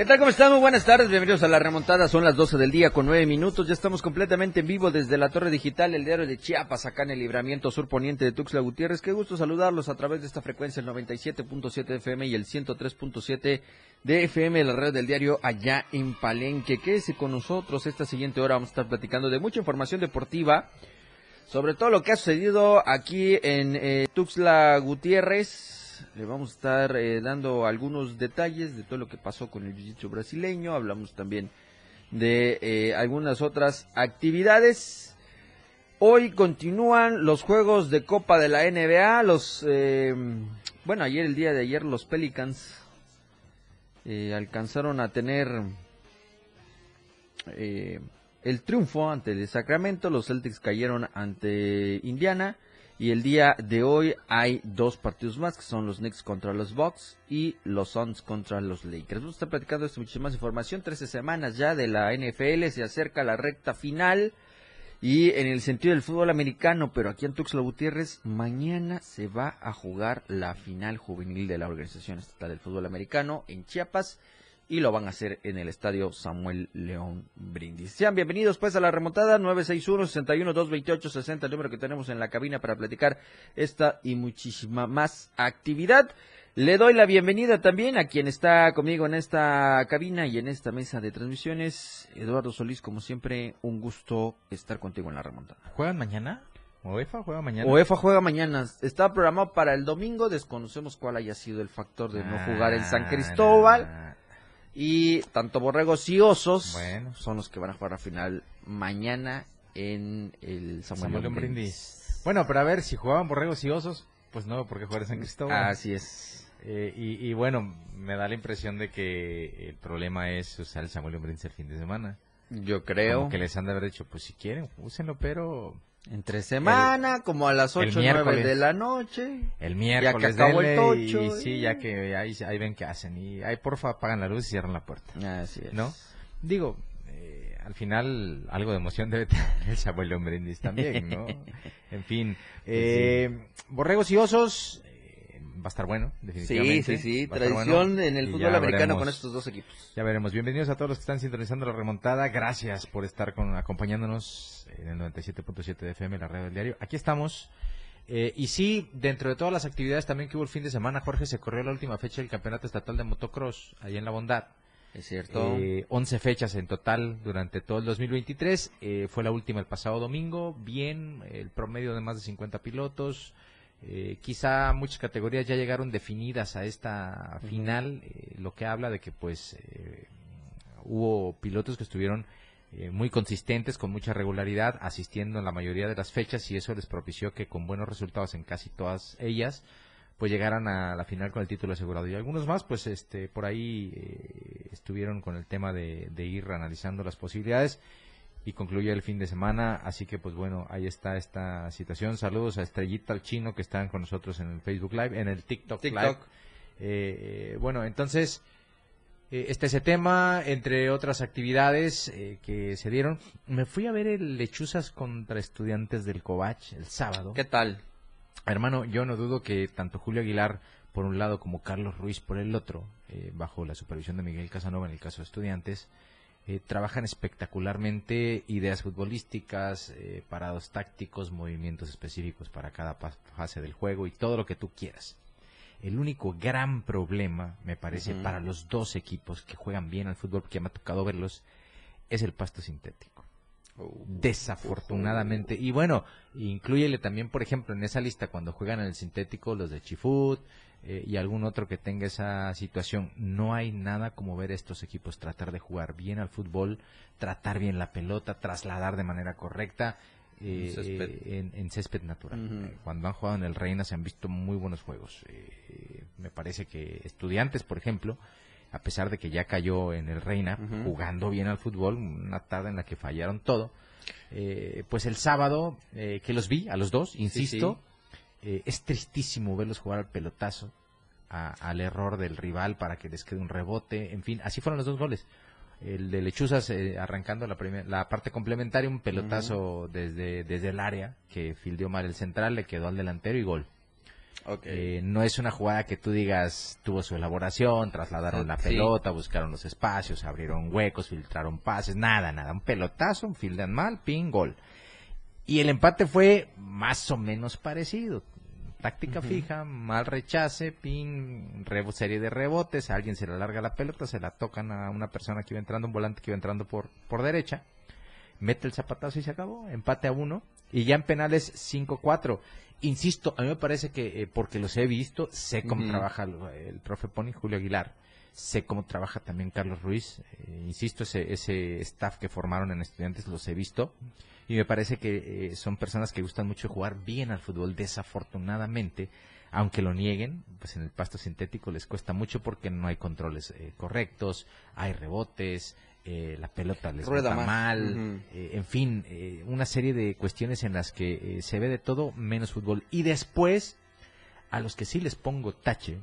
¿Qué tal? ¿Cómo están? Muy buenas tardes, bienvenidos a la remontada. Son las 12 del día con 9 minutos. Ya estamos completamente en vivo desde la Torre Digital, el diario de Chiapas, acá en el libramiento sur poniente de Tuxtla Gutiérrez. Qué gusto saludarlos a través de esta frecuencia, el 97.7 FM y el 103.7 de FM, la red del diario allá en Palenque. Quédese con nosotros esta siguiente hora. Vamos a estar platicando de mucha información deportiva, sobre todo lo que ha sucedido aquí en eh, Tuxtla Gutiérrez le vamos a estar eh, dando algunos detalles de todo lo que pasó con el jiu-jitsu brasileño. Hablamos también de eh, algunas otras actividades. Hoy continúan los juegos de Copa de la NBA. Los, eh, bueno, ayer, el día de ayer, los Pelicans alcanzaron a tener el triunfo ante el Sacramento. Los Celtics cayeron ante Indiana. Y el día de hoy hay dos partidos más, que son los Knicks contra los Bucks y los Suns contra los Lakers. Vamos a estar platicando esto, mucha más información. Trece semanas ya de la NFL, se acerca la recta final. Y en el sentido del fútbol americano, pero aquí en Tuxtla Gutiérrez, mañana se va a jugar la final juvenil de la Organización Estatal del Fútbol Americano en Chiapas y lo van a hacer en el estadio Samuel León Brindis. Sean bienvenidos pues a la remontada 961-61-228-60, el número que tenemos en la cabina para platicar esta y muchísima más actividad. Le doy la bienvenida también a quien está conmigo en esta cabina y en esta mesa de transmisiones. Eduardo Solís, como siempre, un gusto estar contigo en la remontada. ¿Juegan mañana? ¿OEFA juega mañana? OEFA juega mañana. Está programado para el domingo. Desconocemos cuál haya sido el factor de no jugar en San ah, Cristóbal. Y tanto Borregos y Osos son los que van a jugar a final mañana en el Samuel, Brindis. Bueno, pero a ver, si jugaban Borregos y Osos, pues no, porque jugar en San Cristóbal. Así es. Eh, y, bueno, me da la impresión de que el problema es usar el Samuel Brindis el fin de semana. Yo creo. que les han de haber dicho, pues si quieren, úsenlo, pero entre semana, como a las 8 o 9 de la noche. El miércoles. Ya que acabó el tocho. Y, sí, ya que ahí, ahí, ven qué hacen. Y ahí porfa apagan la luz y cierran la puerta. Así es. ¿No? Digo, eh, al final algo de emoción debe tener el Samuel Brindis también, ¿no? en fin. Pues eh, Borregos y osos, va a estar bueno, definitivamente. Sí, sí, sí, tradición en el fútbol americano con estos dos equipos. Ya veremos. Bienvenidos a todos los que están sintonizando la remontada. Gracias por estar con, acompañándonos en el 97.7 de FM, la red del diario. Aquí estamos. Eh, y sí, dentro de todas las actividades también que hubo el fin de semana, Jorge, se corrió la última fecha del Campeonato Estatal de Motocross, ahí en La Bondad. Es cierto. Eh, 11 fechas en total durante todo el 2023. Eh, fue la última el pasado domingo. Bien, el promedio de más de 50 pilotos. Eh, quizá muchas categorías ya llegaron definidas a esta final, eh, lo que habla de que pues eh, hubo pilotos que estuvieron muy consistentes, con mucha regularidad, asistiendo en la mayoría de las fechas y eso les propició que con buenos resultados en casi todas ellas, pues llegaran a la final con el título asegurado. Y algunos más, pues este, por ahí estuvieron con el tema de, de ir analizando las posibilidades y concluye el fin de semana. Así que, pues bueno, ahí está esta situación. Saludos a Estrellita al Chino que están con nosotros en el Facebook Live, en el TikTok, Live. Eh, bueno, entonces, eh, este ese tema, entre otras actividades eh, que se dieron. Me fui a ver el Lechuzas contra estudiantes del Covach el sábado. ¿Qué tal? Hermano, yo no dudo que tanto Julio Aguilar por un lado como Carlos Ruiz por el otro, bajo la supervisión de Miguel Casanova en el caso de estudiantes, eh, trabajan espectacularmente ideas futbolísticas, eh, parados tácticos, movimientos específicos para cada fase del juego y todo lo que tú quieras. El único gran problema, me parece, para los dos equipos que juegan bien al fútbol, porque me ha tocado verlos, es el pasto sintético. Oh. Desafortunadamente. Y bueno, incluyele también, por ejemplo, en esa lista cuando juegan en el sintético los de Chifut, eh, y algún otro que tenga esa situación. No hay nada como ver estos equipos tratar de jugar bien al fútbol, tratar bien la pelota, trasladar de manera correcta eh, en, césped natural. Eh, cuando han jugado en el Reina se han visto muy buenos juegos. me parece que estudiantes, por ejemplo, a pesar de que ya cayó en el Reina, jugando bien al fútbol, una tarde en la que fallaron todo. Eh, pues el sábado, eh, que los vi, a los dos, insisto, eh, es tristísimo verlos jugar al pelotazo, a- al error del rival para que les quede un rebote, en fin, así fueron los dos goles. El de Lechuzas eh, arrancando la, primer- la parte complementaria, un pelotazo desde, desde el área que fildeó mal el central, le quedó al delantero y gol. Eh, no es una jugada que tú digas tuvo su elaboración, trasladaron la Sí. pelota, buscaron los espacios, abrieron huecos, filtraron pases, nada, nada. Un pelotazo, un fildan mal, pin, gol. Y el empate fue más o menos parecido. Táctica fija, mal rechace, pin, serie de rebotes, a alguien se le alarga la pelota, se la tocan a una persona que iba entrando, un volante que iba entrando por, por derecha, mete el zapatazo y se acabó, empate a uno, y ya en penales 5-4. Insisto, a mí me parece que, eh, porque los he visto, sé cómo trabaja el, el profe Pony, Julio Aguilar, sé cómo trabaja también Carlos Ruiz, eh, insisto, ese, ese staff que formaron en estudiantes los he visto, y me parece que eh, son personas que gustan mucho jugar bien al fútbol, desafortunadamente, aunque lo nieguen, pues en el pasto sintético les cuesta mucho porque no hay controles eh, correctos, hay rebotes, eh, la pelota les Rueda mal, eh, en fin, eh, una serie de cuestiones en las que se ve de todo menos fútbol. Y después, a los que sí les pongo tache,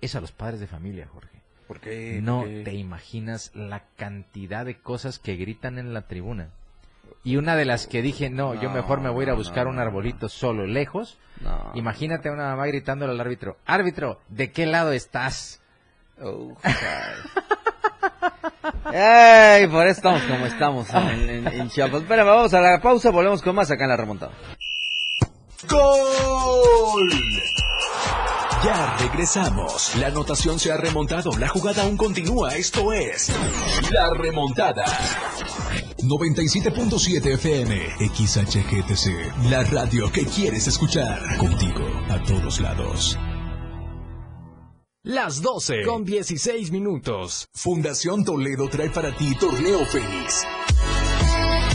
es a los padres de familia, Jorge. ¿Por qué? No ¿Por qué? te imaginas la cantidad de cosas que gritan en la tribuna. Y una de las que dije, no, yo mejor me voy a ir a buscar no, un no, arbolito solo, lejos. No. Imagínate a una mamá gritándole al árbitro, árbitro, ¿de qué lado estás? Oh. Ay, por eso estamos como estamos en, en- en Chiapas. Espérame, vamos a la pausa, volvemos con más acá en la remontada. ¡Gol! Ya regresamos. La anotación se ha remontado. La jugada aún continúa. Esto es La Remontada. 97.7 FM, XHGTC. La radio que quieres escuchar. Contigo a todos lados. Las 12 con 16 minutos. Fundación Toledo trae para ti Torneo Fénix.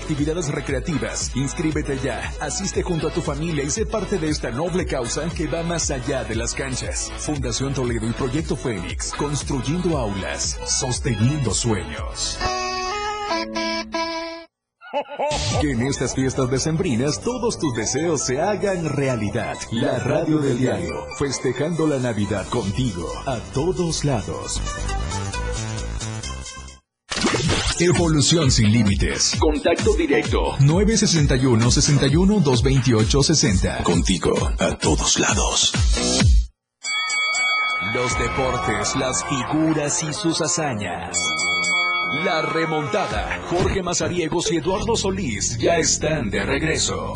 actividades recreativas. Inscríbete ya, asiste junto a tu familia y sé parte de esta noble causa que va más allá de las canchas. Fundación Toledo y Proyecto Fénix, construyendo aulas, sosteniendo sueños. Que en estas fiestas decembrinas todos tus deseos se hagan realidad. La radio del diario, festejando la Navidad contigo, a todos lados. Evolución sin límites. Contacto directo. 961-61-228-60. Contigo, a todos lados. Los deportes, las figuras y sus hazañas. La remontada. Jorge Mazariegos y Eduardo Solís ya están de regreso.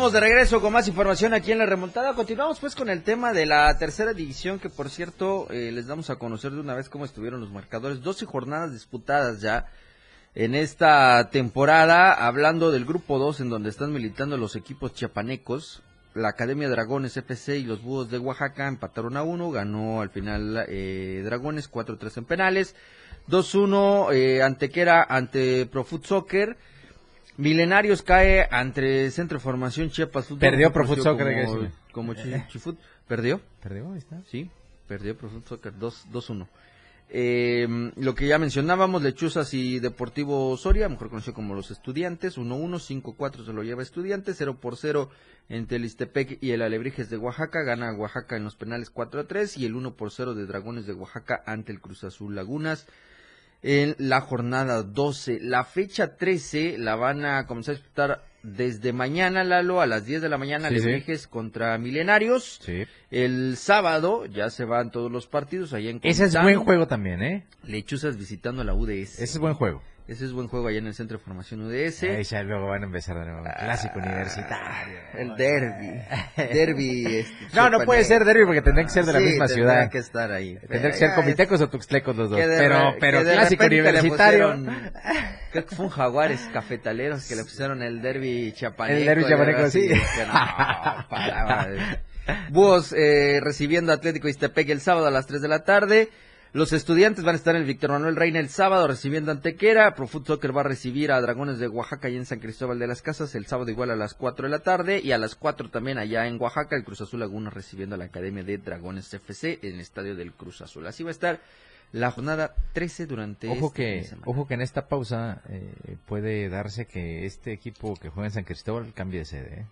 Estamos de regreso con más información aquí en la remontada. Continuamos pues con el tema de la tercera división que por cierto eh, les damos a conocer de una vez cómo estuvieron los marcadores. 12 jornadas disputadas ya en esta temporada, hablando del grupo 2 en donde están militando los equipos chiapanecos. La Academia Dragones FC y los Búhos de Oaxaca empataron a 1, ganó al final eh, Dragones 4-3 en penales, 2-1 eh, Antequera ante Profut Soccer. Milenarios cae ante Centro de Formación Chiapas Fútbol. Perdió Profut Soccer, como, como Chi- Chifut. ¿Perdió? ¿Perdió? Ahí está. Sí, perdió Profut Soccer 2 2-1. Eh, lo que ya mencionábamos, Lechuzas y Deportivo Soria, mejor conocido como los Estudiantes, 1-1, 5-4 se lo lleva Estudiantes, 0 por 0 entre el Istepec y el Alebrijes de Oaxaca, gana Oaxaca en los penales 4-3 y el 1 por 0 de Dragones de Oaxaca ante el Cruz Azul Lagunas. En la jornada 12. La fecha 13 la van a comenzar a disputar desde mañana, Lalo, a las 10 de la mañana, Sí, contra Milenarios. Sí. El sábado ya se van todos los partidos allá en Ese es buen juego también, ¿eh? Lechuzas visitando a la UDS. Ese es buen juego. Ese es buen juego allá en el Centro de Formación UDS. Ahí ya luego van a empezar de nuevo. Clásico universitario. El derby. derby. este, No, no puede ser derby porque tendría que ser de la Sí, misma ciudad. que estar ahí. Tendría que ser comitecos o tuxtlecos los dos. de Pero, pero clásico universitario. pusieron- creo que fue un Jaguares cafetaleros que le pusieron el derby chapaneco. El derbi y chapaneco, sí. que no, para, madre. Búhos eh, recibiendo Atlético Iztepec el sábado a las 3 de la tarde. Los estudiantes van a estar en el Víctor Manuel Reina el sábado recibiendo Antequera. Pro Foot Soccer va a recibir a Dragones de Oaxaca y en San Cristóbal de las Casas el sábado igual a las 4 de la tarde. Y a las 4 también allá en Oaxaca el Cruz Azul Laguna recibiendo a la Academia de Dragones FC en el estadio del Cruz Azul. Así va a estar la jornada 13 durante Ojo este que, semana. ojo que en esta pausa eh, puede darse que este equipo que juega en San Cristóbal cambie de sede. ¿eh?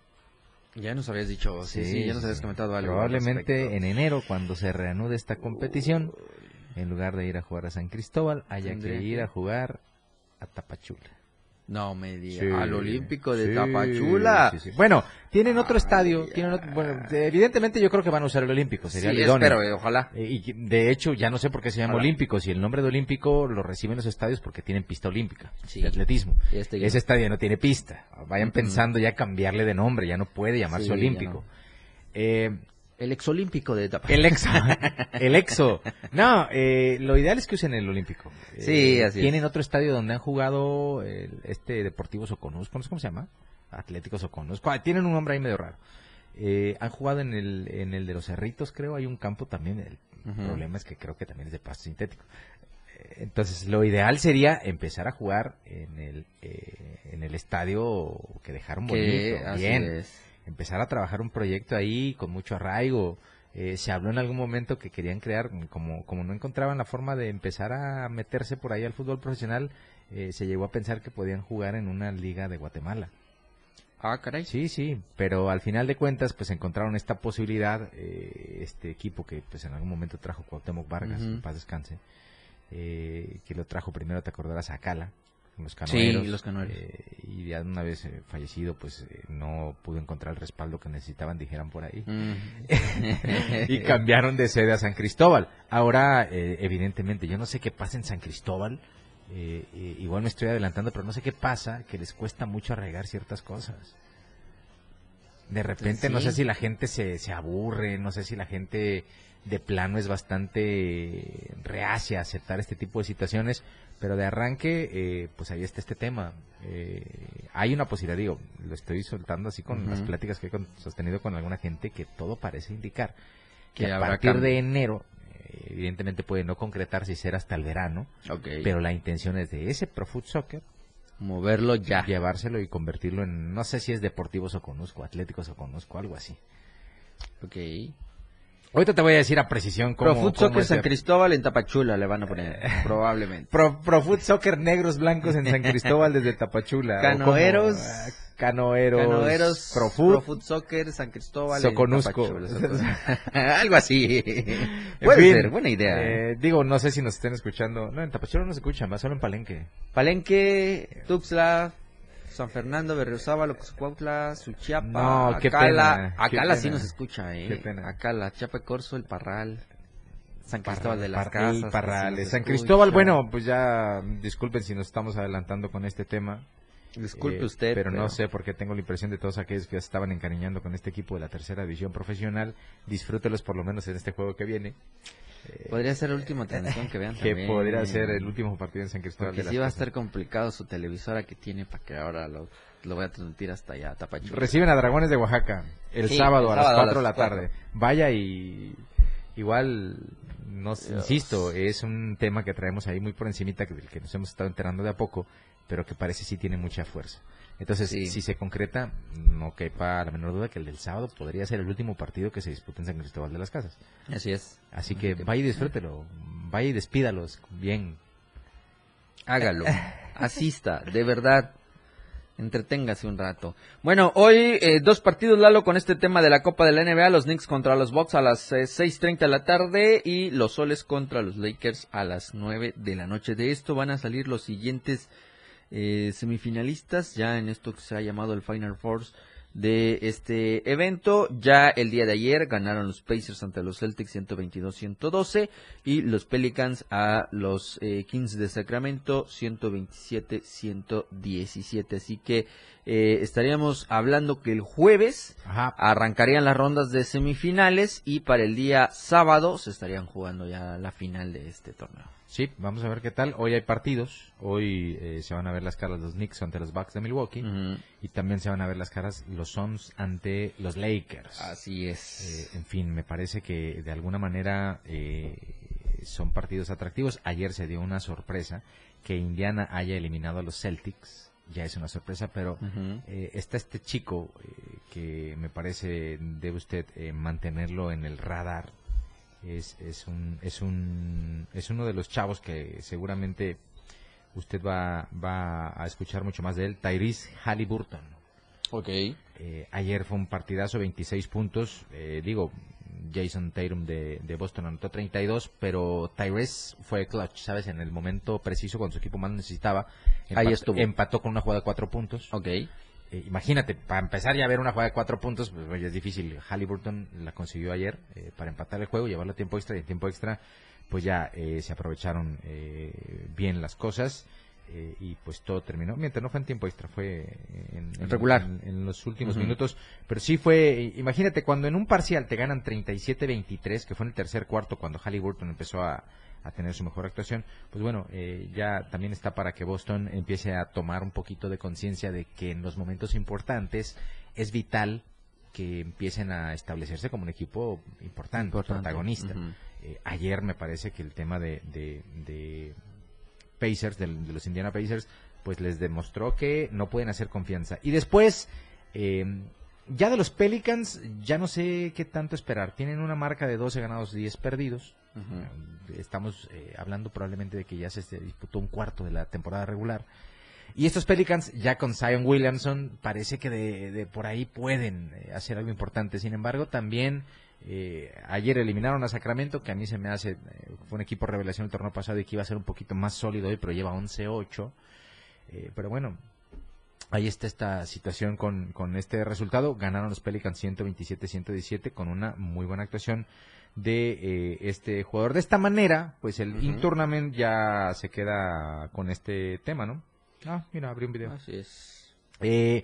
Ya nos habías dicho, sí, sí, ya nos habías comentado algo. al Probablemente en enero, cuando se reanude esta competición, en lugar de ir a jugar a San Cristóbal, haya que ir a jugar a Tapachula. No me digas, Sí, al Olímpico de sí, Tapachula. sí. Bueno, tienen otro Ay, estadio. ay. Tienen otro- bueno, evidentemente yo creo que van a usar el Olímpico. Sería Sí, el idóneo. espero, eh, ojalá. Eh, Y de hecho, ya no sé por qué se llama Ojalá. Olímpico. Si el nombre de Olímpico lo reciben los estadios porque tienen pista olímpica Sí. de atletismo. Este Ese estadio no tiene pista. Vayan Ujú. pensando ya cambiarle de nombre. Ya no puede llamarse Olímpico. no. Eh, El exolímpico de Tapachula. el exo. el exo. No, eh, lo ideal es que usen el Olímpico. Eh, Sí, así es. Tienen otro estadio donde han jugado el- este Deportivo sé cómo se llama. Atlético Soconusco. Ah, tienen un nombre ahí medio raro. Eh, han jugado en el, en el de los Cerritos, creo. Hay un campo también. El problema es que creo que también es de pasto sintético. Eh, Entonces, lo ideal sería empezar a jugar en el, eh, en el estadio que dejaron bonito. Así bien es. Empezar a trabajar un proyecto ahí con mucho arraigo. Eh, se habló en algún momento que querían crear, como, como no encontraban la forma de empezar a meterse por ahí al fútbol profesional, eh, se llegó a pensar que podían jugar en una liga de Guatemala. Ah, caray. Sí, sí, pero al final de cuentas, pues encontraron esta posibilidad, eh, este equipo que pues en algún momento trajo Cuauhtémoc Vargas, en paz descanse, eh, que lo trajo primero, te acordarás, a Cala, con los Sí, canoeros. los canoeros. eh, y ya una vez eh, fallecido, pues eh, no pudo encontrar el respaldo que necesitaban, dijeran por ahí. Mm. y cambiaron de sede a San Cristóbal. Ahora, evidentemente, yo no sé qué pasa en San Cristóbal. igual me estoy adelantando, pero no sé qué pasa, que les cuesta mucho arraigar ciertas cosas. De repente, no Sí. sé si la gente se, se aburre, no sé si la gente de plano es bastante reacia a aceptar este tipo de situaciones, pero de arranque, eh, pues ahí está este tema. Eh, hay una posibilidad, digo, lo estoy soltando así con las pláticas que he con- sostenido con alguna gente, que todo parece indicar Que que a partir cambio. de enero, eh, evidentemente puede no concretarse y ser hasta el verano, Ok. pero la intención es de ese Pro Foot Soccer Moverlo ya. llevárselo y convertirlo en, no sé si es Deportivo Soconusco, Atlético Soconusco, algo así. Ok. Ahorita te voy a decir a precisión cómo... Pro cómo Soccer San Cristóbal en Tapachula le van a poner, probablemente. Pro, Pro Soccer negros blancos en San Cristóbal desde Tapachula. Canoeros. como, ah, canoeros. Canoeros, Pro Foot. Soccer, San Cristóbal. Soconusco. en Tapachula. Algo así. Puede fin, ser, buena idea. eh, digo, no sé si nos estén escuchando. No, en Tapachula no se escuchan, va solo en Palenque. Palenque, Tuxtla, San Fernando, Berriozábal, Ocoxcuautla, Suchiapa, No, Acala. Acala sí nos escucha, eh. Qué pena. Acala, Chiapa de Corzo, El Parral, San Cristóbal de las Parral, Casas. Parrales. sí San. Cristóbal, bueno, pues ya disculpen si nos estamos adelantando con este tema. Disculpe Eh, usted. Pero, no sé porque tengo la impresión de todos aquellos que estaban encariñando con este equipo de la tercera división profesional. Disfrútelos por lo menos en este juego que viene. Podría ser la última transmisión que vean Que también. podría ser el último partido en San Cristóbal. De sí las va a estar complicado su televisora que tiene para que ahora lo, lo voy a transmitir hasta allá, Tapachula. Reciben a Dragones de Oaxaca el Sí, sábado el a las sábado a 4 de la las tarde. Vaya y igual, no, insisto, es un tema que traemos ahí muy por encimita, que, del que nos hemos estado enterando de a poco, pero que parece sí tiene mucha fuerza. Entonces, Sí. si se concreta, no quepa la menor duda que el del sábado podría ser el último partido que se disputa en San Cristóbal de las Casas. Así es. Así que vaya y disfrútelo, vaya y despídalos bien. Hágalo. Asista, de verdad. entreténgase un rato. Bueno, hoy eh, dos partidos, Lalo, con este tema de la Copa de la NBA, los Knicks contra los Bucks a las eh, 6.30 de la tarde y los Soles contra los Lakers a las 9 de la noche. De esto van a salir los siguientes eh, semifinalistas, ya en esto que se ha llamado el Final Force de este evento. Ya el día de ayer ganaron los Pacers ante los Celtics 122-112 y los Pelicans a los eh, Kings de Sacramento 127-117. Así que eh, estaríamos hablando que el jueves Ajá. arrancarían las rondas de semifinales y para el día sábado se estarían jugando ya la final de este torneo. Sí, vamos a ver qué tal. Hoy hay partidos. Hoy eh, se van a ver las caras los Knicks ante los Bucks de Milwaukee. Y también se van a ver las caras los Suns ante los Lakers. Así es. Eh, en fin, me parece que de alguna manera eh, son partidos atractivos. Ayer se dio una sorpresa que Indiana haya eliminado a los Celtics. Ya es una sorpresa, pero eh, está este chico eh, que me parece debe usted eh, mantenerlo en el radar. Es, es, un, es, un, es uno de los chavos que seguramente usted va, va a escuchar mucho más de él, Tyrese Halliburton. Ok. Eh, ayer fue un partidazo, 26 puntos. Eh, digo, Jason Tatum de, de Boston anotó 32, pero Tyrese fue clutch, ¿sabes? En el momento preciso, cuando su equipo más necesitaba. Ahí Empató- estuvo. Empató con una jugada de 4 puntos. Ok. Eh, imagínate, para empezar ya a ver una jugada de 4 puntos, pues oye, es difícil. Halliburton la consiguió ayer eh, para empatar el juego, llevarlo a tiempo extra y en tiempo extra pues ya eh, se aprovecharon eh, bien las cosas eh, y pues todo terminó. Mientras no fue en tiempo extra, fue en, en- Regular. en- en los últimos minutos. Pero sí fue, imagínate, cuando en un parcial te ganan 37-23, que fue en el tercer cuarto cuando Halliburton empezó a, a tener su mejor actuación, pues bueno, eh, ya también está para que Boston empiece a tomar un poquito de conciencia de que en los momentos importantes es vital que empiecen a establecerse como un equipo importante, Importante. protagonista. Eh, ayer me parece que el tema de, de, de Pacers, del- de, los Indiana Pacers, pues les demostró que no pueden hacer confianza. Y después, eh, ya de los Pelicans, ya no sé qué tanto esperar. Tienen una marca de 12 ganados y 10 perdidos. Estamos eh, hablando probablemente de que ya se disputó un cuarto de la temporada regular. Y estos Pelicans, ya con Zion Williamson, parece que de, por ahí pueden eh, hacer algo importante. Sin embargo, también eh, ayer eliminaron a Sacramento, que a mí se me hace, un equipo revelación el torneo pasado y que iba a ser un poquito más sólido hoy, pero lleva 11-8. Eh, pero bueno, ahí está esta situación con, con este resultado. Ganaron los Pelicans 127-117 con una muy buena actuación de eh, este jugador. De esta manera, pues el Ujú. in-tournament ya se queda con este tema, ¿no? Ah, mira, abrí un video. Así es. Eh,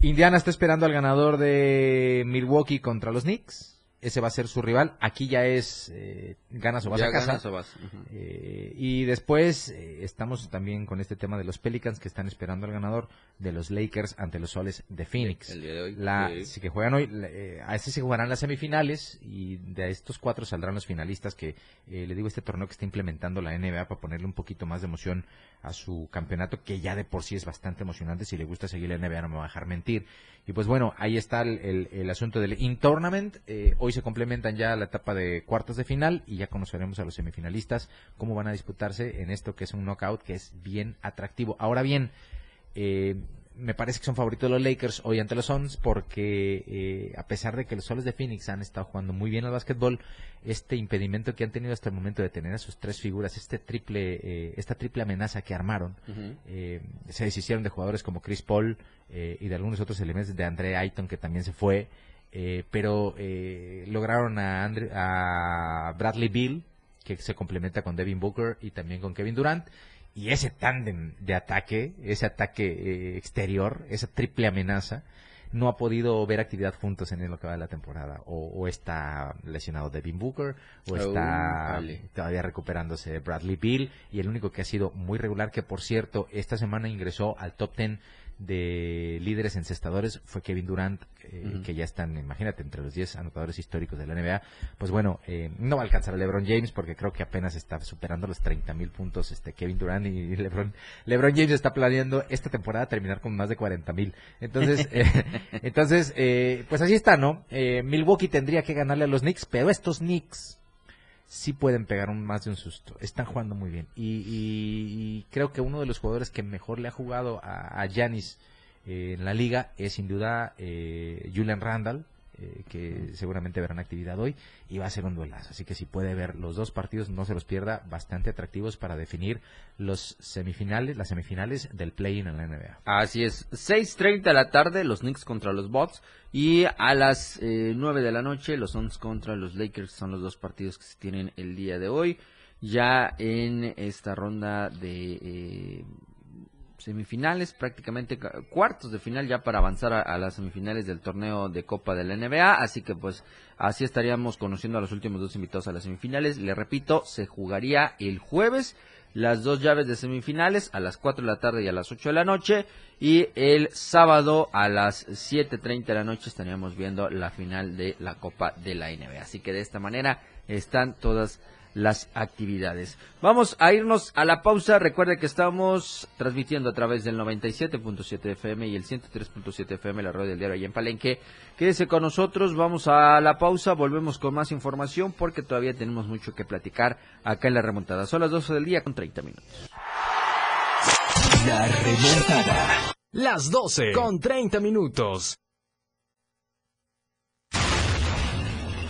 Indiana está esperando al ganador de Milwaukee contra los Knicks. Ese va a ser su rival. Aquí ya es eh, ganas o vas Ya a casa. ganas o vas. Ujú. Eh, y después eh, estamos también con este tema de los Pelicans que están esperando al ganador de los Lakers ante los Soles de Phoenix. El día de hoy. La, Sí. sí que juegan hoy, la- eh, a este se jugarán las semifinales y de estos cuatro saldrán los finalistas que eh, le digo este torneo que está implementando la NBA para ponerle un poquito más de emoción a su campeonato que ya de por sí es bastante emocionante si le gusta seguir la NBA no me va a dejar mentir y pues bueno ahí está el, el- el asunto del in tournament hoy se complementan ya la etapa de cuartos de final y ya conoceremos a los semifinalistas cómo van a disputarse en esto que es un knockout que es bien atractivo. Ahora bien eh, me parece que son favoritos los Lakers hoy ante los Suns porque eh, a pesar de que los Soles de Phoenix han estado jugando muy bien al básquetbol, este impedimento que han tenido hasta el momento de tener a sus tres figuras, este triple, eh, esta triple amenaza que armaron, eh, se deshicieron de jugadores como Chris Paul eh, y de algunos otros elementos de Andre Ayton que también se fue, eh, pero eh, lograron a, Andre- a Bradley Bill que se complementa con Devin Booker y también con Kevin Durant y ese tándem de ataque, ese ataque eh, exterior, esa triple amenaza, no ha podido ver actividad juntos en lo que va de la temporada. O, o está lesionado Devin Booker, o Oh, está vale. todavía recuperándose Bradley Bill, y el único que ha sido muy regular, que por cierto, esta semana ingresó al top 10 de líderes encestadores fue Kevin Durant, eh, que ya están, imagínate, entre los 10 anotadores históricos de la NBA. Pues bueno, eh, no va a alcanzar a LeBron James porque creo que apenas está superando los 30 mil puntos este Kevin Durant y LeBron, LeBron James está planeando esta temporada terminar con más de 40 mil. Entonces, eh, entonces eh, pues así está, ¿no? Eh, Milwaukee tendría que ganarle a los Knicks, pero estos Knicks sí pueden pegar un, más de un susto. Están jugando muy bien. Y, creo que uno de los jugadores que mejor le ha jugado a a Giannis en la liga es sin duda Julian Randall, eh, que seguramente verán actividad hoy y va a ser un duelazo. Así que si puede ver los dos partidos, no se los pierda, bastante atractivos para definir los semifinales, las semifinales del play-in en la NBA. Así es, 6.30 de la tarde, los Knicks contra los Bucks y a las eh, 9 de la noche, los Suns contra los Lakers son los dos partidos que se tienen el día de hoy. Ya en esta ronda de eh, semifinales, prácticamente cuartos de final ya para avanzar a, las semifinales del torneo de Copa de la NBA. Así que pues así estaríamos conociendo a los últimos dos invitados a las semifinales. Le repito, se jugaría el jueves las dos llaves de semifinales a las 4 de la tarde y a las 8 de la noche. Y el sábado a las 7.30 de la noche estaríamos viendo la final de la Copa de la NBA. Así que de esta manera están todas las actividades. Vamos a irnos a la pausa. Recuerde que estamos transmitiendo a través del 97.7 FM y el 103.7 FM, la radio del diario ahí en Palenque. Quédese con nosotros, vamos a la pausa, volvemos con más información porque todavía tenemos mucho que platicar acá en la remontada. Son las 12 del día con 30 minutos. La remontada. Las 12 con 30 minutos.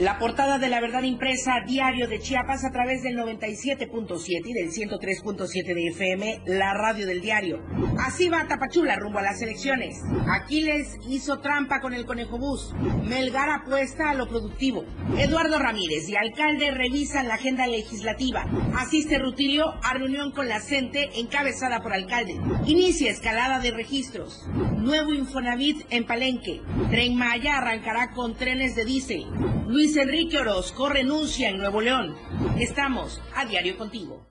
La portada de la verdad impresa diario de Chiapas a través del 97.7 y del 103.7 de FM, la radio del diario. Así va Tapachula rumbo a las elecciones. Aquiles hizo trampa con el conejo bus. Melgar apuesta a lo productivo. Eduardo Ramírez y alcalde revisan la agenda legislativa. Asiste Rutilio a reunión con la CENTE encabezada por alcalde. Inicia escalada de registros. Nuevo Infonavit en Palenque. Tren Maya arrancará con trenes de diésel. Luis Enrique Orozco renuncia en Nuevo León. Estamos a diario contigo.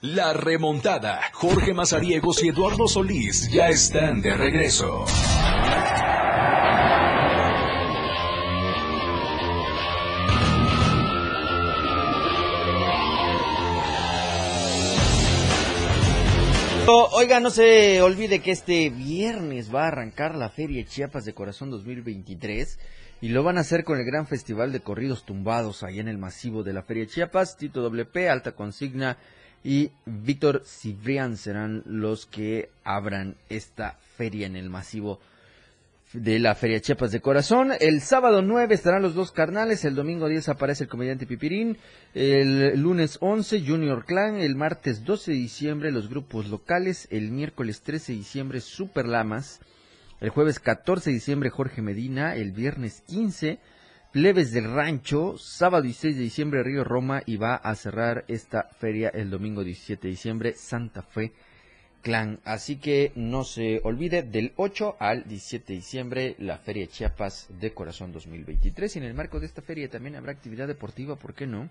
La remontada. Jorge Mazariegos y Eduardo Solís ya están de regreso. Oiga, no se olvide que este viernes va a arrancar la Feria Chiapas de Corazón 2023 y lo van a hacer con el gran festival de corridos tumbados ahí en el masivo de la Feria Chiapas. Tito WP, Alta Consigna y Víctor Cibrián serán los que abran esta feria en el masivo de la Feria Chiapas de Corazón. El sábado 9 estarán los dos carnales, el domingo 10 aparece el comediante Pipirín, el lunes 11 Junior Clan, el martes 12 de diciembre los grupos locales, el miércoles 13 de diciembre Super Lamas, el jueves 14 de diciembre Jorge Medina, el viernes 15 Plebes del Rancho, sábado 16 de diciembre Río Roma y va a cerrar esta feria el domingo 17 de diciembre Santa Fe clan. Así que no se olvide del 8 al 17 de diciembre la Feria Chiapas de Corazón 2023. Y en el marco de esta feria también habrá actividad deportiva, ¿por qué no?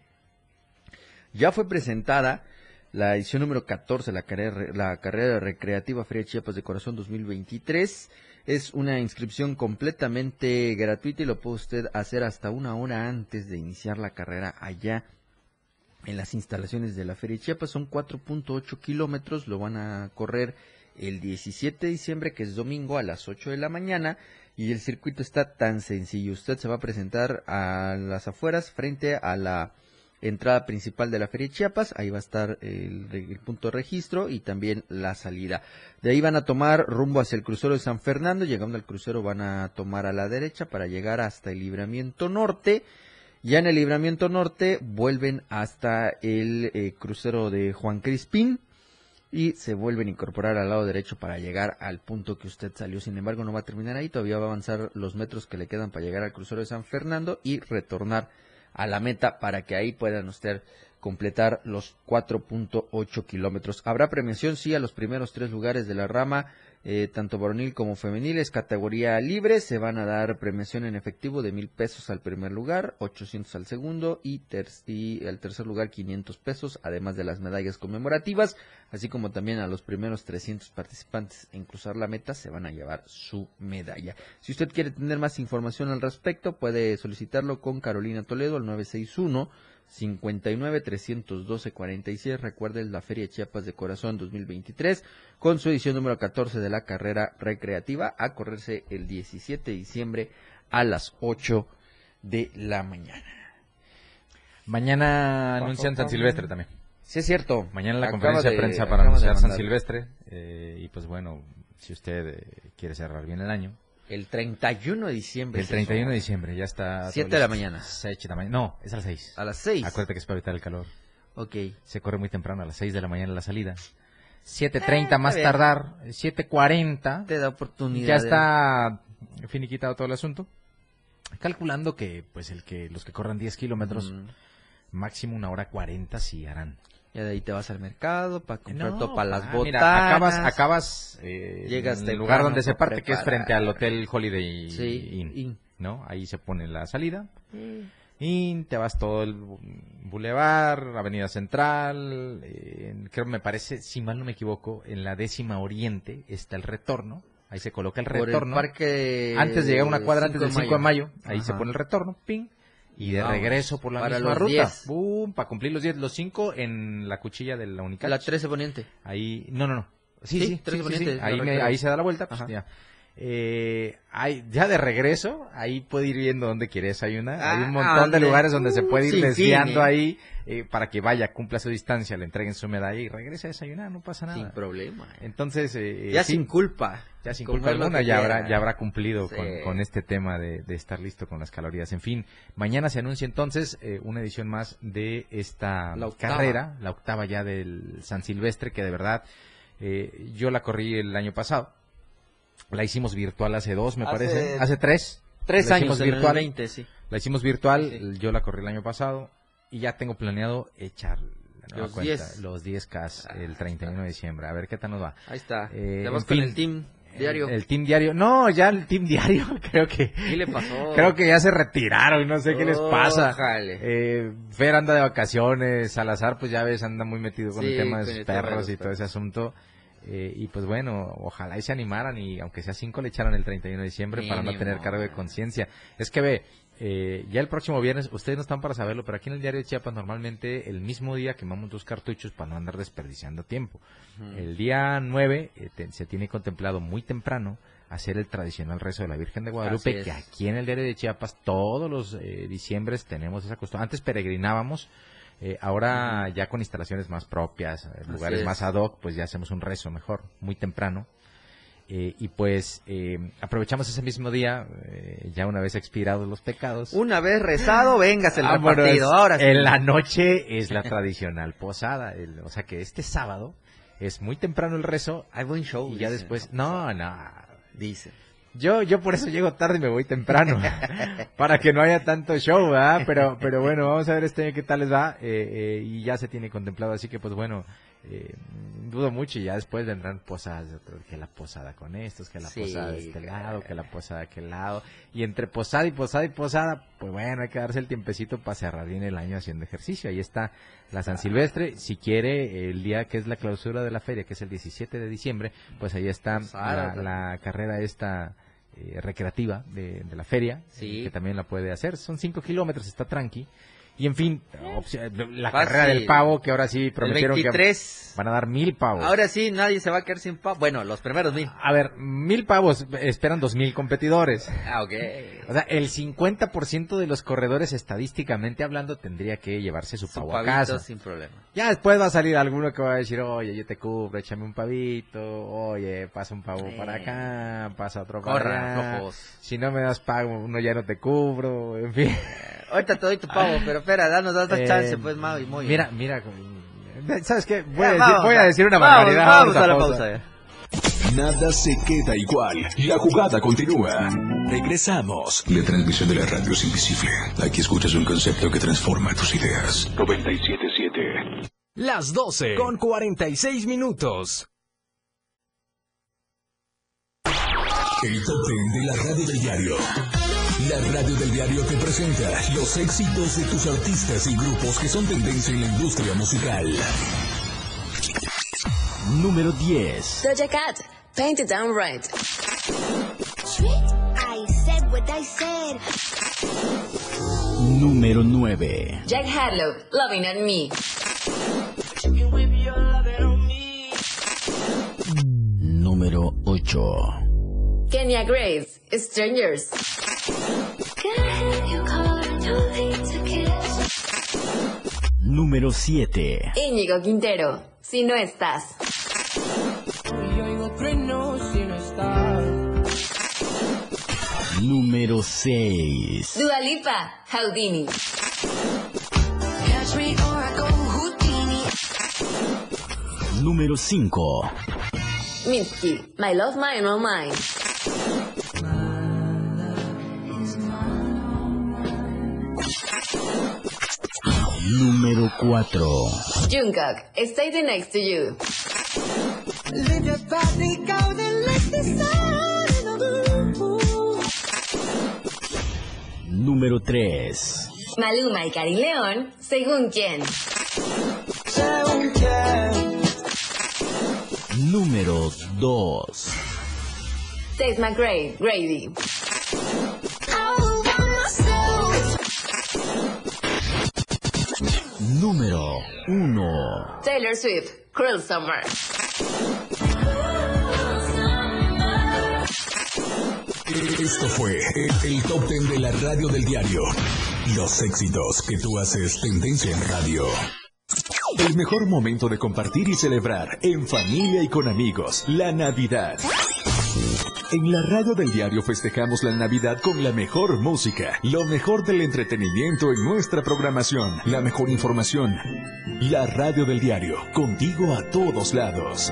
Ya fue presentada la edición número 14, la carrera, la carrera recreativa Feria Chiapas de Corazón 2023. Es una inscripción completamente gratuita y lo puede usted hacer hasta una hora antes de iniciar la carrera allá en las instalaciones de la Feria Chiapas. Son 4.8 kilómetros, lo van a correr el 17 de diciembre, que es domingo, a las 8 de la mañana. Y el circuito está tan sencillo. Usted se va a presentar a las afueras, frente a la entrada principal de la Feria Chiapas. Ahí va a estar el, el, punto de registro y también la salida. De ahí van a tomar rumbo hacia el crucero de San Fernando. Llegando al crucero van a tomar a la derecha para llegar hasta el libramiento norte ya en el libramiento norte vuelven hasta el eh, crucero de Juan Crispín y se vuelven a incorporar al lado derecho para llegar al punto que usted salió. Sin embargo, no va a terminar ahí, todavía va a avanzar los metros que le quedan para llegar al crucero de San Fernando y retornar a la meta para que ahí puedan usted completar los 4.8 kilómetros. Habrá premiación, sí, a los primeros tres lugares de la rama, eh, tanto varonil como femenil, es categoría libre. Se van a dar premiación en efectivo de mil pesos al primer lugar, 800 al segundo y, al tercer lugar 500 pesos, además de las medallas conmemorativas, así como también a los primeros 300 participantes en cruzar la meta se van a llevar su medalla. Si usted quiere tener más información al respecto, puede solicitarlo con Carolina Toledo al 961 59 312 46. Recuerden la Feria Chiapas de Corazón 2023 con su edición número 14 de la carrera recreativa a correrse el 17 de diciembre a las 8 de la mañana. Mañana anuncian San Silvestre también. Sí, es cierto. Mañana la Acaba conferencia de, de- prensa para anunciar San. Silvestre. eh, y pues bueno, si usted eh, quiere cerrar bien el año. El 31 de diciembre. El es 31 de eso. diciembre ya está. Siete todo de la mañana. Seis de la mañana. No, es a las 6. A las 6. Acuérdate que es para evitar el calor. Ok. Se corre muy temprano, a las 6 de la mañana la salida. 7.30 Ah, más tardar, 7.40. Te da oportunidad. Ya de- está finiquitado todo el asunto. Calculando que pues el que los que corran 10 kilómetros, Mm. máximo una hora 40 sí harán. Ya de ahí te vas al mercado para comprar No, todo para las ah, botanas. mira, acabas, acabas eh, Llegas el temprano lugar donde se parte, que es frente al Hotel Holiday Sí, Inn, Inn. ¿no? Ahí se pone la salida. Y te vas todo el bu- bulevar, Avenida Central, eh, creo me parece, si mal no me equivoco, en la décima oriente está el retorno, ahí se coloca el Por el retorno. parque antes de llegar a una cuadra antes del 5 de mayo, ahí Ajá. se pone el retorno, ping, y de Vamos, regreso por la para misma los ruta, 10. boom, para cumplir los 10, los 5 en la cuchilla de la Unicach. La 13 poniente. Ahí, no, no, no. Sí, Sí, sí, tres sí, sí, poniente, sí. Ahí, me- ahí se da la vuelta, pues ya. Eh, hay, ya de regreso, ahí puede ir viendo dónde quiere desayunar. hay Ah, un montón de ándale. lugares donde se Uh, puede ir fin, desviando ¿eh? ahí eh, para que vaya, cumpla su distancia, le entreguen su medalla y regrese a desayunar, no pasa nada. Sin problema. eh. Entonces, eh, Ya sí, sin culpa. ya sin culpa alguna, ya habrá, ya habrá cumplido Sí. con, con este tema de, de estar listo con las calorías. En fin, mañana se anuncia entonces eh, una edición más de esta La carrera, la octava ya del San Silvestre, que de verdad eh, yo la corrí el año pasado. La hicimos virtual hace dos, me Hace- parece. Hace tres. Tres La años hicimos en el virtual. 20, sí. La hicimos virtual, Sí, yo la corrí el año pasado y ya tengo planeado echar la Los cuenta, 10. los 10K el 31 de diciembre. A ver qué tal nos va. Ahí está. Eh, Te vas con fin, el team diario. El, el team diario. No, ya el team diario creo que... ¿Qué le pasó? Creo que ya se retiraron, no sé qué les pasa. Eh, Fer anda de vacaciones, Salazar pues ya ves, anda muy metido con el tema de sus perros y todo ese asunto. Eh, y pues bueno, ojalá y se animaran y aunque sea cinco le echaran el 31 de diciembre para no tener cargo de conciencia. Es que ve, eh, ya el próximo viernes, ustedes no están para saberlo, pero aquí en el diario de Chiapas normalmente el mismo día quemamos dos cartuchos para no andar desperdiciando tiempo. El día 9 eh, te- se tiene contemplado muy temprano hacer el tradicional rezo de la Virgen de Guadalupe, es. que aquí en el diario de Chiapas todos los eh, diciembres tenemos esa costumbre. Antes peregrinábamos, eh, ahora ya con instalaciones más propias, eh, lugares es. más ad hoc, pues ya hacemos un rezo mejor, muy temprano. Eh, y pues eh, aprovechamos ese mismo día, eh, ya una vez expirados los pecados. Una vez rezado, vengas el Vámonos. repartido. Ahora sí. En la noche es la tradicional posada. el- o sea que este sábado es muy temprano el rezo Hay buen show. y ya después... No, no. Dice. Yo, yo por eso llego tarde y me voy temprano, para que no haya tanto show, ¿verdad? Pero, pero bueno, vamos a ver este año qué tal les va, eh, eh, y ya se tiene contemplado, así que pues bueno, eh, dudo mucho y ya después vendrán posadas de que la posada con estos, que la Sí, posada de este lado, que la posada de aquel lado, y entre posada y posada y posada, pues bueno, hay que darse el tiempecito para cerrar bien el año haciendo ejercicio, ahí está la San Silvestre, si quiere, el día que es la clausura de la feria, que es el 17 de diciembre, pues ahí está la, la carrera esta eh, recreativa de, de la feria, Sí. eh, que también la puede hacer. Son 5 kilómetros, está tranqui. Y en fin, opci- la Fácil. carrera del pavo, que ahora sí prometieron 23. que van a dar mil pavos. Ahora sí, nadie se va a quedar sin pavo. Bueno, los primeros mil. A ver, mil pavos, esperan dos mil competidores. Ah, ok. O sea, el 50% de los corredores estadísticamente hablando tendría que llevarse su Su pavo a casa. sin problema. Ya después va a salir alguno que va a decir, oye, yo te cubro, échame un pavito, oye, pasa un pavo para acá, pasa otro para allá. flojos. Si no me das pago, uno ya no te cubro, en fin. Ahorita te doy tu pavo, pero espera, danos otra Eh, chance, pues, Mau, y muy Mira, mira, ¿sabes qué? Voy, a decir, vamos voy a a- decir una vamos, barbaridad. Vamos, a la pausa. pausa. ya. Nada se queda igual. La jugada continúa. Regresamos. La transmisión de la radio es invisible. Aquí escuchas un concepto que transforma tus ideas. 977 Las 12 con 46 minutos. El top de la radio del diario. La radio del diario te presenta los éxitos de tus artistas y grupos que son tendencia en la industria musical. Número 10. Doja Cat, Paint It Down Right. I said what I said. Número 9. Jack Harlow, Loving at Me. Número 8. Kenya Graves, Strangers. Número 7. Íñigo Quintero, Si no estás. Número 6. Dua Lipa, Houdini. Número 5. Mitski, My Love, Mine, All Mine. Número 4. Jungkook, Stay the Next to You. Número 3. Maluma y Karin León, Según quién. Número 2. Tate McRae, Gravy. Número 1. Taylor Swift, Cruel Summer. Esto fue el, top ten de la radio del diario. Los éxitos que tú haces tendencia en radio. El mejor momento de compartir y celebrar en familia y con amigos, la Navidad. En la radio del diario festejamos la Navidad con la mejor música, lo mejor del entretenimiento en nuestra programación, la mejor información. La radio del diario, contigo a todos lados.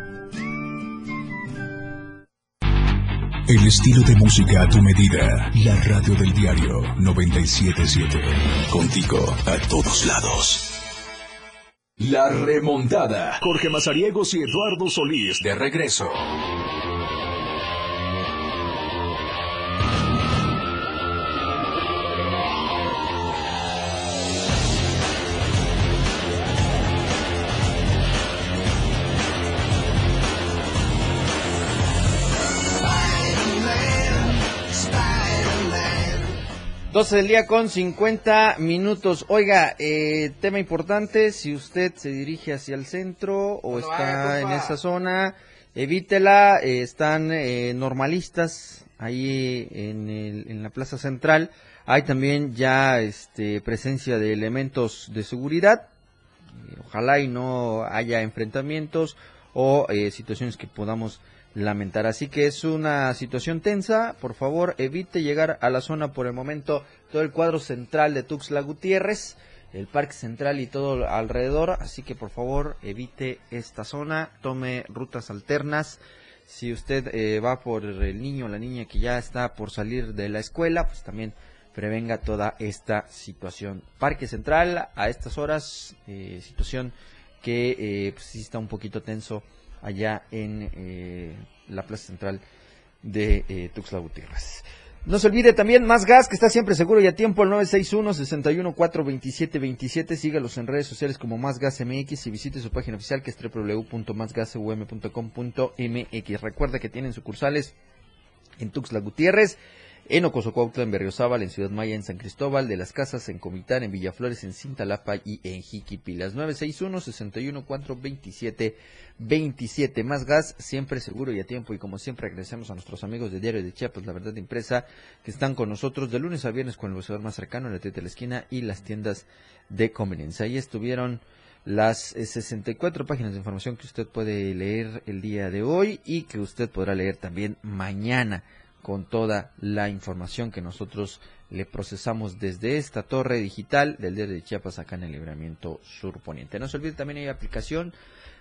El estilo de música a tu medida. La radio del diario 977. Contigo a todos lados. La remontada. Jorge Mazariegos y Eduardo Solís de regreso. 12 del día con 50 minutos. Oiga, eh, tema importante, si usted se dirige hacia el centro o No está en esa zona, evítela, eh, están eh, normalistas ahí en, el- en la plaza central. Hay también ya este, presencia de elementos de seguridad. Eh, Ojalá y no haya enfrentamientos o eh, situaciones que podamos lamentar. Así que es una situación tensa. Por favor, evite llegar a la zona por el momento. Todo el cuadro central de Tuxtla Gutiérrez, el parque central y todo alrededor. Así que por favor, evite esta zona. Tome rutas alternas. Si usted eh, va por el niño o la niña que ya está por salir de la escuela, pues también prevenga toda esta situación. Parque Central a estas horas, eh, situación que eh, pues, sí está un poquito tenso allá en eh, la Plaza Central de eh, Tuxtla Gutiérrez. No se olvide también más gas que está siempre seguro y a tiempo el 961 61 427 27. Sígalos en redes sociales como Más Gas MX y visite su página oficial que es www.másgasum.com.mx. Recuerda que tienen sucursales en Tuxtla Gutiérrez, en Ocosocuautla, en Berriozábal, en Ciudad Maya, en San Cristóbal, de las Casas, en Comitán, en Villaflores, en Cintalapa y en Jiquipilas. 961-61-427-27. Más gas, siempre seguro y a tiempo. Y como siempre agradecemos a nuestros amigos de Diario de Chiapas, La Verdad Impresa, que están con nosotros de lunes a viernes con el buscador más cercano, en la tienda de la esquina y las tiendas de conveniencia. Ahí estuvieron las eh, 64 páginas de información que usted puede leer el día de hoy y que usted podrá leer también mañana con toda la información que nosotros le procesamos desde esta torre digital del Diario de Chiapas acá en el Libramiento Sur Poniente. No se olvide también hay aplicación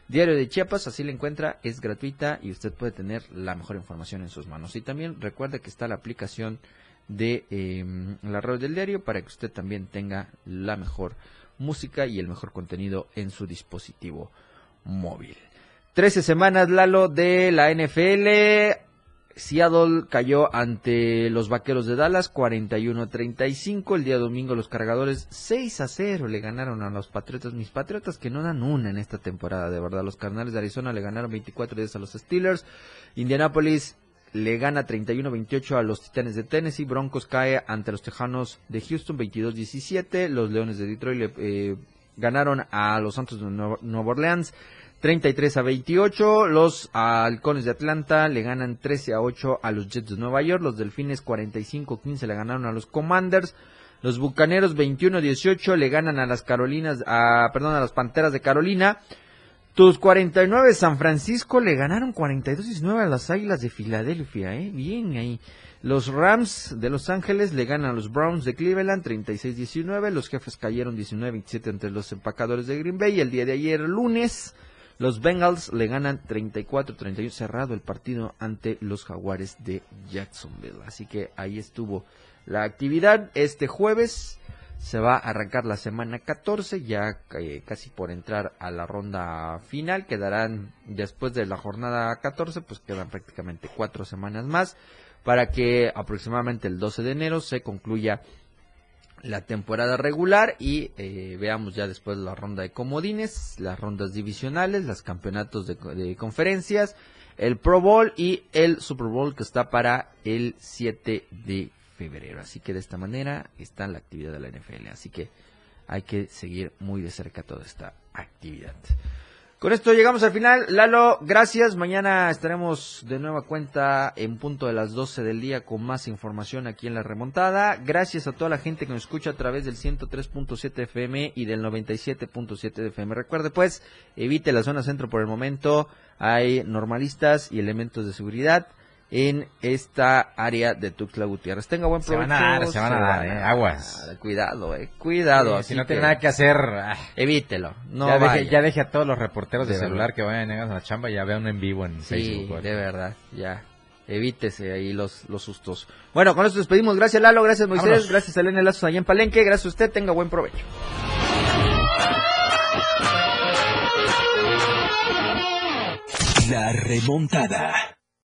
Diario de Chiapas, así la encuentra, es gratuita y usted puede tener la mejor información en sus manos. Y también recuerde que está la aplicación de eh, la red del diario para que usted también tenga la mejor música y el mejor contenido en su dispositivo móvil. 13 semanas, Lalo, de la NFL. Seattle cayó ante los Vaqueros de Dallas 41-35. El día domingo los cargadores 6 a 0 le ganaron a los Patriotas. Mis Patriotas que no dan una en esta temporada, de verdad. Los Cardenales de Arizona le ganaron 24 días a los Steelers. Indianapolis le gana 31-28 a los Titanes de Tennessee. Broncos cae ante los Tejanos de Houston 22-17. Los Leones de Detroit le eh, ganaron a los Santos de Nueva Orleans 33 a 28. Los Halcones de Atlanta le ganan 13 a 8 a los Jets de Nueva York. Los Delfines 45-15 le ganaron a los Commanders. Los Bucaneros 21-18 le ganan a las Carolinas, a, perdón, a las Panteras de Carolina. Tus 49 San Francisco le ganaron 42-19 a las Águilas de Filadelfia, ¿eh? Bien ahí. Los Rams de Los Ángeles le ganan a los Browns de Cleveland 36-19. Los jefes cayeron 19-27 entre los empacadores de Green Bay. El día de ayer, lunes, los Bengals le ganan 34-31 cerrado el partido ante los Jaguares de Jacksonville. Así que ahí estuvo la actividad. Este jueves se va a arrancar la semana 14, ya eh, casi por entrar a la ronda final. Quedarán después de la jornada 14, pues quedan prácticamente cuatro semanas más para que aproximadamente el 12 de enero se concluya la temporada regular y eh, veamos ya después la ronda de comodines, las rondas divisionales, los campeonatos de, de, conferencias, el Pro Bowl y el Super Bowl que está para el 7 de febrero. Así que de esta manera está la actividad de la NFL. Así que hay que seguir muy de cerca toda esta actividad. Con esto llegamos al final. Lalo, gracias. Mañana estaremos de nueva cuenta en punto de las 12 del día con más información aquí en la remontada. Gracias a toda la gente que nos escucha a través del 103.7 FM y del 97.7 de FM. Recuerde pues, evite la zona centro por el momento. Hay normalistas y elementos de seguridad en esta área de Tuxtla Gutiérrez. Tenga buen provecho. Se van a dar, se van a dar, eh, aguas. Cuidado, eh, cuidado. Sí, si no tiene nada que hacer, ah, evítelo. No ya, vaya. deje, ya deje a todos los reporteros de, De celular que vayan a la chamba y ya vean en vivo en Sí, Facebook. de verdad, ya. Evítese ahí los, los sustos. Bueno, con esto despedimos. Gracias Lalo, gracias Moisés, Vámonos. gracias Elena Lazos allá en Palenque, gracias a usted, tenga buen provecho. La remontada.